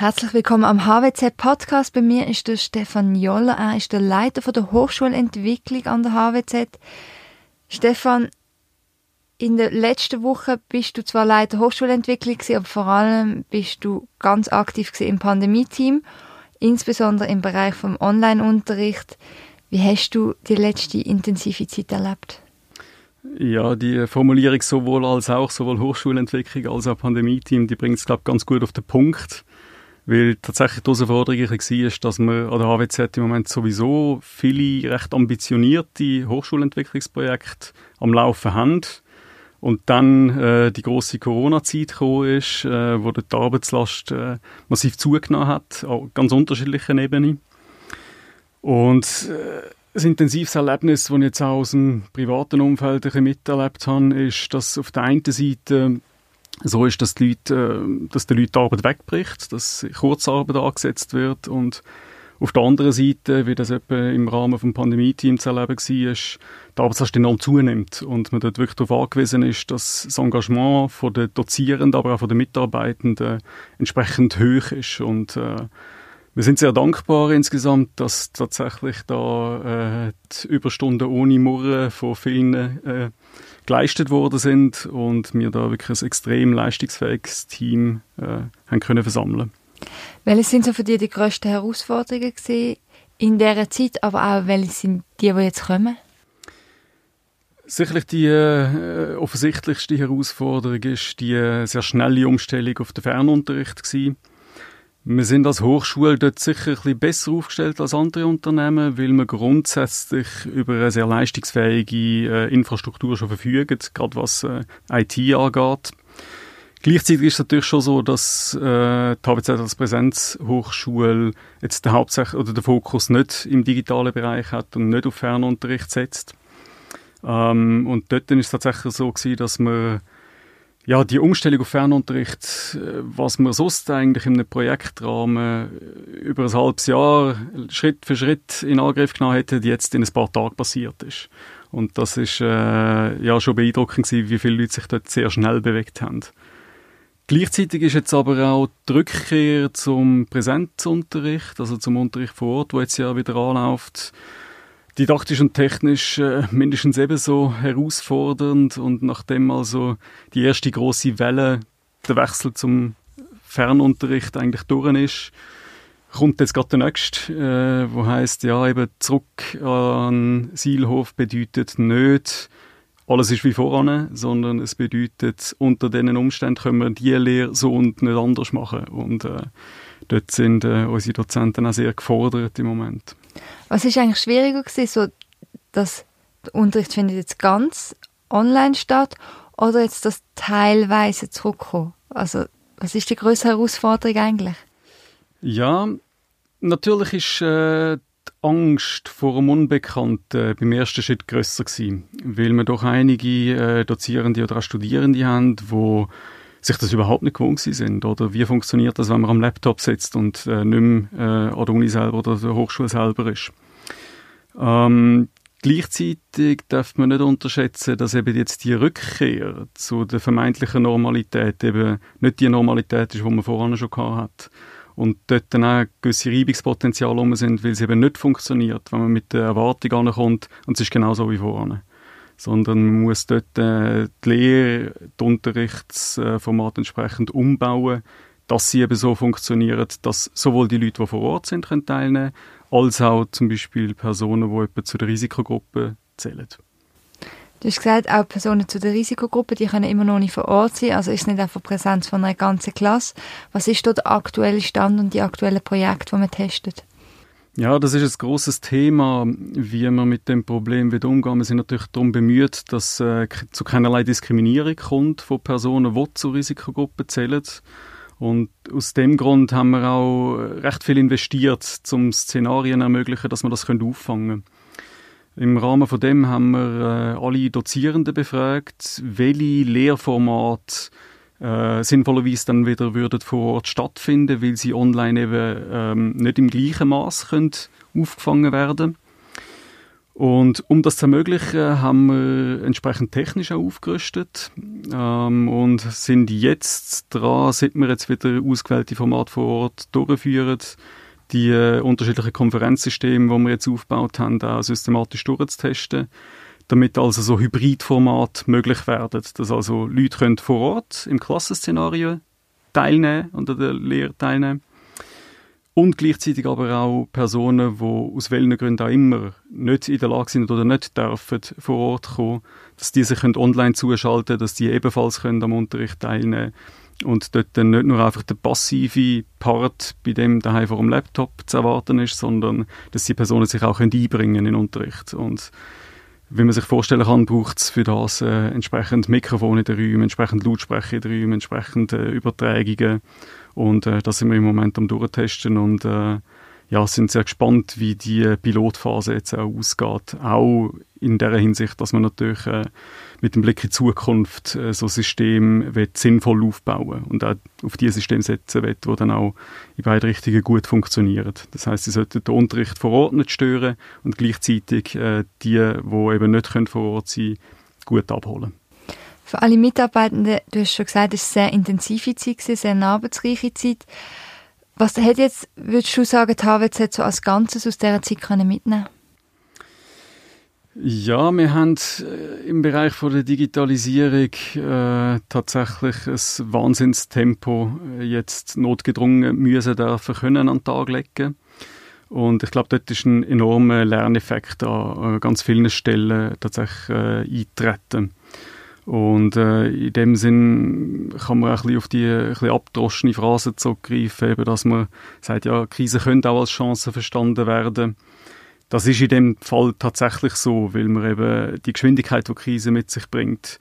Herzlich willkommen am HWZ Podcast. Bei mir ist der Stefan Joller. Er ist der Leiter von der Hochschulentwicklung an der HWZ. Stefan, in der letzten Woche bist du zwar Leiter Hochschulentwicklung, aber vor allem bist du ganz aktiv im Pandemie-Team, insbesondere im Bereich vom Online-Unterricht. Wie hast du die letzte intensive Zeit erlebt? Ja, die Formulierung sowohl als auch, sowohl Hochschulentwicklung als auch Pandemie-Team, die bringt es, glaube ich, ganz gut auf den Punkt. Weil tatsächlich die Herausforderung war, dass wir an der HWZ im Moment sowieso viele recht ambitionierte Hochschulentwicklungsprojekte am Laufen haben. Und dann äh, die große Corona-Zeit ist, äh, wo die Arbeitslast äh, massiv zugenommen hat, auf ganz unterschiedlichen Ebenen. Und äh, ein intensives Erlebnis, das ich jetzt auch aus dem privaten Umfeld miterlebt habe, ist, dass auf der einen Seite so ist, dass, die Leute, äh, dass den Leuten die Arbeit wegbricht, dass Kurzarbeit angesetzt wird und auf der anderen Seite, wie das etwa im Rahmen des Pandemie-Teams zu erleben war, die Arbeitslast enorm zunimmt und man dort wirklich darauf angewiesen ist, dass das Engagement von den Dozierenden, aber auch von den Mitarbeitenden entsprechend hoch ist und äh, wir sind sehr dankbar insgesamt, dass tatsächlich da äh, die Überstunden ohne Murren von vielen äh, geleistet worden sind und wir da wirklich ein extrem leistungsfähiges Team äh, haben können versammeln. Welche sind so für dich die grössten Herausforderungen gewesen in dieser Zeit, aber auch welche sind die, die jetzt kommen? Sicherlich die äh, offensichtlichste Herausforderung ist die äh, sehr schnelle Umstellung auf den Fernunterricht gewesen. Wir sind als Hochschule dort sicher ein bisschen besser aufgestellt als andere Unternehmen, weil wir grundsätzlich über eine sehr leistungsfähige äh, Infrastruktur schon verfügen, gerade was äh, IT angeht. Gleichzeitig ist es natürlich schon so, dass äh, die HWZ als Präsenzhochschule jetzt den Hauptsächlich oder den Fokus nicht im digitalen Bereich hat und nicht auf Fernunterricht setzt. Ähm, und dort ist es tatsächlich so gewesen, dass wir ja, die Umstellung auf Fernunterricht, äh, was man sonst eigentlich in einem Projektrahmen äh, über ein halbes Jahr Schritt für Schritt in Angriff genommen hätte, jetzt in ein paar Tagen passiert ist. Und das ist äh, ja schon beeindruckend gewesen, wie viele Leute sich dort sehr schnell bewegt haben. Gleichzeitig ist jetzt aber auch die Rückkehr zum Präsenzunterricht, also zum Unterricht vor Ort, wo jetzt ja wieder anläuft, didaktisch und technisch äh, mindestens ebenso herausfordernd und nachdem also die erste große Welle, der Wechsel zum Fernunterricht eigentlich durch ist, kommt jetzt gerade der nächste, äh, wo heißt ja eben zurück an Sielhof bedeutet nicht alles ist wie voran, sondern es bedeutet unter diesen Umständen können wir die Lehre so und nicht anders machen und äh, dort sind äh, unsere Dozenten auch sehr gefordert im Moment. Was ist eigentlich schwieriger gewesen, so, dass der Unterricht findet jetzt ganz online statt oder jetzt das teilweise zurückkommen? Also, was ist die größte Herausforderung eigentlich? Ja, natürlich ist äh, die Angst vor dem Unbekannten beim ersten Schritt grösser gewesen, weil wir doch einige äh, Dozierende oder Studierende haben, die sich das überhaupt nicht gewohnt sind. Oder wie funktioniert das, wenn man am Laptop sitzt und äh, nicht mehr äh, an der Uni selber oder der Hochschule selber ist. Ähm, gleichzeitig darf man nicht unterschätzen, dass eben jetzt die Rückkehr zu der vermeintlichen Normalität eben nicht die Normalität ist, die man vorher schon hat. Und dort dann auch gewisse Reibungspotenziale rum sind, weil es eben nicht funktioniert, wenn man mit der Erwartung ankommt und es ist genauso wie vorher sondern man muss dort äh, die Lehre, die Unterrichtsformate entsprechend umbauen, dass sie eben so funktionieren, dass sowohl die Leute, die vor Ort sind, können teilnehmen als auch zum Beispiel Personen, die etwa zu der Risikogruppe zählen. Du hast gesagt, auch Personen zu der Risikogruppe, die können immer noch nicht vor Ort sein, also ist nicht einfach Präsenz von einer ganzen Klasse. Was ist dort der aktuelle Stand und die aktuellen Projekte, die man testet? Ja, das ist ein großes Thema, wie man mit dem Problem wieder umgehen. Wir sind natürlich darum bemüht, dass äh, zu keinerlei Diskriminierung kommt von Personen, die zur Risikogruppe zählen. Und aus dem Grund haben wir auch recht viel investiert, um Szenarien ermöglichen, dass wir das auffangen können. Im Rahmen von dem haben wir äh, alle Dozierenden befragt, welche Lehrformate äh, sinnvollerweise dann wieder würden vor Ort stattfinden, weil sie online eben ähm, nicht im gleichen Maß aufgefangen werden. Und um das zu ermöglichen, haben wir entsprechend technisch auch aufgerüstet. Ähm, und sind jetzt dran, seit wir jetzt wieder ausgewählte Formate vor Ort durchführen, die äh, unterschiedlichen Konferenzsysteme, die wir jetzt aufgebaut haben, auch systematisch durchzutesten, damit also so Hybridformat möglich werden, dass also Leute können vor Ort im Klassenszenario teilnehmen und an der Lehre teilnehmen und gleichzeitig aber auch Personen, die aus welchen Gründen auch immer nicht in der Lage sind oder nicht dürfen vor Ort kommen, dass die sich online zuschalten können, dass die ebenfalls können am Unterricht teilnehmen und dort dann nicht nur einfach der passive Part bei dem daheim vor dem Laptop zu erwarten ist, sondern dass die Personen sich auch einbringen in den Unterricht. Und wie man sich vorstellen kann, braucht es für das äh, entsprechend Mikrofone in den Räumen, entsprechend Lautsprecher in den Räumen, entsprechend äh, Übertragungen und äh, das sind wir im Moment am durchtesten und äh, ja, sind sehr gespannt, wie die Pilotphase jetzt auch ausgeht. Auch in der Hinsicht, dass man natürlich äh, mit dem Blick in die Zukunft äh, so ein System wird sinnvoll aufbauen und auch auf dieses System setzen wird, wo dann auch in beide Richtungen gut funktioniert. Das heißt, sie sollten den Unterricht vor Ort nicht stören und gleichzeitig äh, die, die eben nicht können vor Ort sein gut abholen. Für alle Mitarbeitenden, du hast schon gesagt, es war eine sehr intensive Zeit, sehr eine arbeitsreiche Zeit. Was hat jetzt, würdest du sagen, die HWZ so als Ganzes aus dieser Zeit können mitnehmen ja, wir haben äh, im Bereich von der Digitalisierung äh, tatsächlich ein Wahnsinnstempo äh, jetzt notgedrungen müssen dürfen können an den Tag legen. Und ich glaube, dort ist ein enormer Lerneffekt an ganz vielen Stellen tatsächlich äh, eintreten. Und äh, in dem Sinn kann man auch ein auf die ein bisschen abgedroschene Phrase zurückgreifen, eben, dass man sagt, ja, Krisen können auch als Chance verstanden werden. Das ist in dem Fall tatsächlich so, weil man eben die Geschwindigkeit, die Krise mit sich bringt,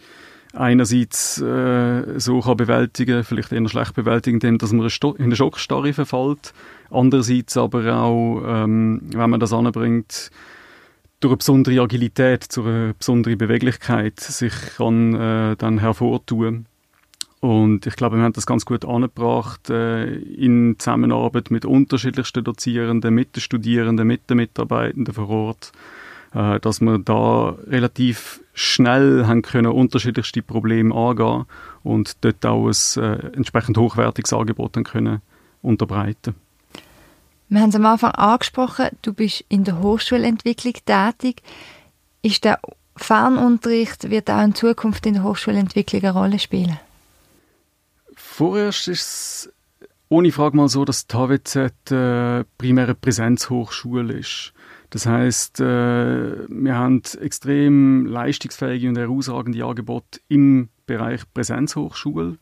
einerseits äh, so kann bewältigen, vielleicht eher schlecht bewältigen, indem dass man in eine Schockstarre verfällt, andererseits aber auch, ähm, wenn man das anbringt, durch eine besondere Agilität, durch eine besondere Beweglichkeit sich kann äh, dann hervortun. Und ich glaube, wir haben das ganz gut angebracht äh, in Zusammenarbeit mit unterschiedlichsten Dozierenden, mit den Studierenden, mit den Mitarbeitenden vor Ort, äh, dass wir da relativ schnell haben können unterschiedlichste Probleme angehen und dort auch ein äh, entsprechend hochwertiges Angebot dann können unterbreiten. Wir haben es am Anfang angesprochen, du bist in der Hochschulentwicklung tätig. Ist der Fernunterricht wird auch in Zukunft in der Hochschulentwicklung eine Rolle spielen? Vorerst ist es ohne Frage mal so, dass die HWZ äh, primäre Präsenzhochschule ist. Das heißt, äh, wir haben extrem leistungsfähige und herausragende Angebote im Bereich Präsenzhochschule.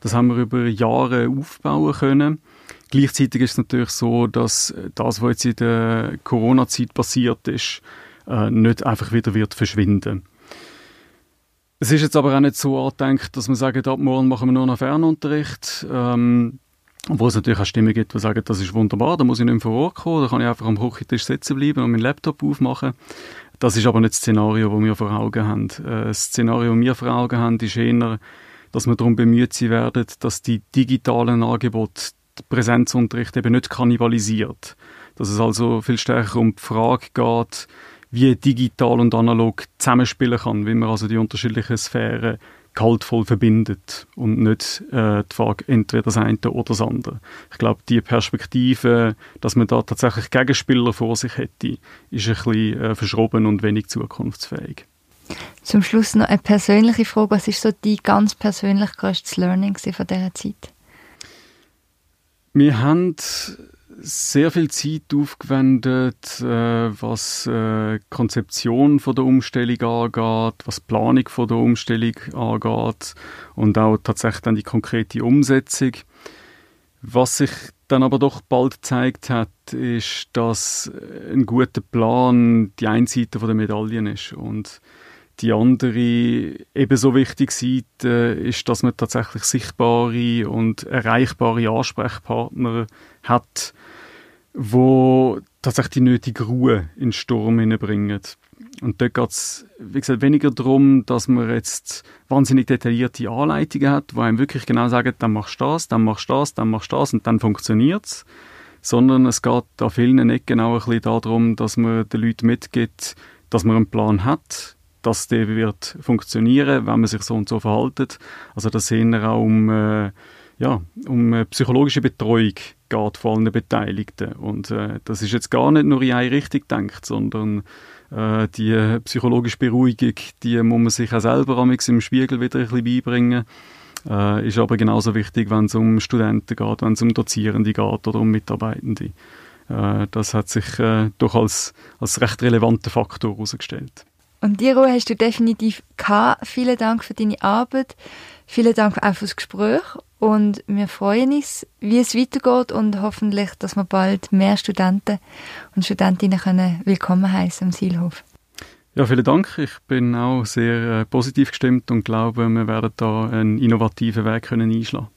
Das haben wir über Jahre aufbauen können. Gleichzeitig ist es natürlich so, dass das, was jetzt in der Corona-Zeit passiert ist, äh, nicht einfach wieder wird verschwinden. Es ist jetzt aber auch nicht so angedenkt, dass man sagt, ab morgen machen wir nur noch Fernunterricht. Ähm, wo es natürlich auch Stimmen gibt, die sagen, das ist wunderbar, da muss ich nicht mehr vor Ort kommen, da kann ich einfach am Küchentisch sitzen bleiben und meinen Laptop aufmachen. Das ist aber nicht das Szenario, das wir vor Augen haben. Äh, das Szenario, das wir vor Augen haben, ist eher, dass wir darum bemüht sein werden, dass die digitalen Angebote Präsenzunterricht eben nicht kannibalisiert. Dass es also viel stärker um die Frage geht, wie digital und analog zusammenspielen kann, wie man also die unterschiedlichen Sphären kaltvoll verbindet und nicht äh, die Frage entweder das eine oder das andere. Ich glaube, die Perspektive, dass man da tatsächlich Gegenspieler vor sich hätte, ist ein bisschen äh, verschroben und wenig zukunftsfähig. Zum Schluss noch eine persönliche Frage. Was ist so die ganz persönlich größte Learning von dieser Zeit? Wir haben sehr viel Zeit aufgewendet, äh, was äh, Konzeption von der Umstellung angeht, was Planung von der Umstellung angeht und auch tatsächlich dann die konkrete Umsetzung. Was sich dann aber doch bald gezeigt hat, ist, dass ein guter Plan die eine Seite der Medaillen ist und die andere ebenso wichtige Seite ist, dass man tatsächlich sichtbare und erreichbare Ansprechpartner hat, wo tatsächlich die nötige Ruhe in den Sturm hineinbringen. Und dort geht es, wie gesagt, weniger darum, dass man jetzt wahnsinnig detaillierte Anleitungen hat, wo einem wirklich genau sagen, dann machst du das, dann machst du das, dann machst du das und dann funktioniert es. Sondern es geht an vielen Ecken auch ein bisschen darum, dass man den Leuten mitgibt, dass man einen Plan hat, dass der wird funktionieren, wenn man sich so und so verhaltet. Also dass es eher auch um, äh, ja, um äh, psychologische Betreuung geht von allen Beteiligten. Und äh, das ist jetzt gar nicht nur in eine Richtung gedacht, sondern äh, die psychologische Beruhigung, die muss man sich auch selber im Spiegel wieder ein bisschen beibringen. Äh, ist aber genauso wichtig, wenn es um Studenten geht, wenn es um Dozierende geht oder um Mitarbeitende. Äh, das hat sich äh, doch als, als recht relevanter Faktor herausgestellt. Und die Ruhe hast du definitiv gehabt. Vielen Dank für deine Arbeit. Vielen Dank auch fürs Gespräch. Und wir freuen uns, wie es weitergeht und hoffentlich, dass wir bald mehr Studenten und Studentinnen können willkommen heißen am Sielhof. Ja, vielen Dank. Ich bin auch sehr äh, positiv gestimmt und glaube, wir werden da einen innovativen Weg können einschlagen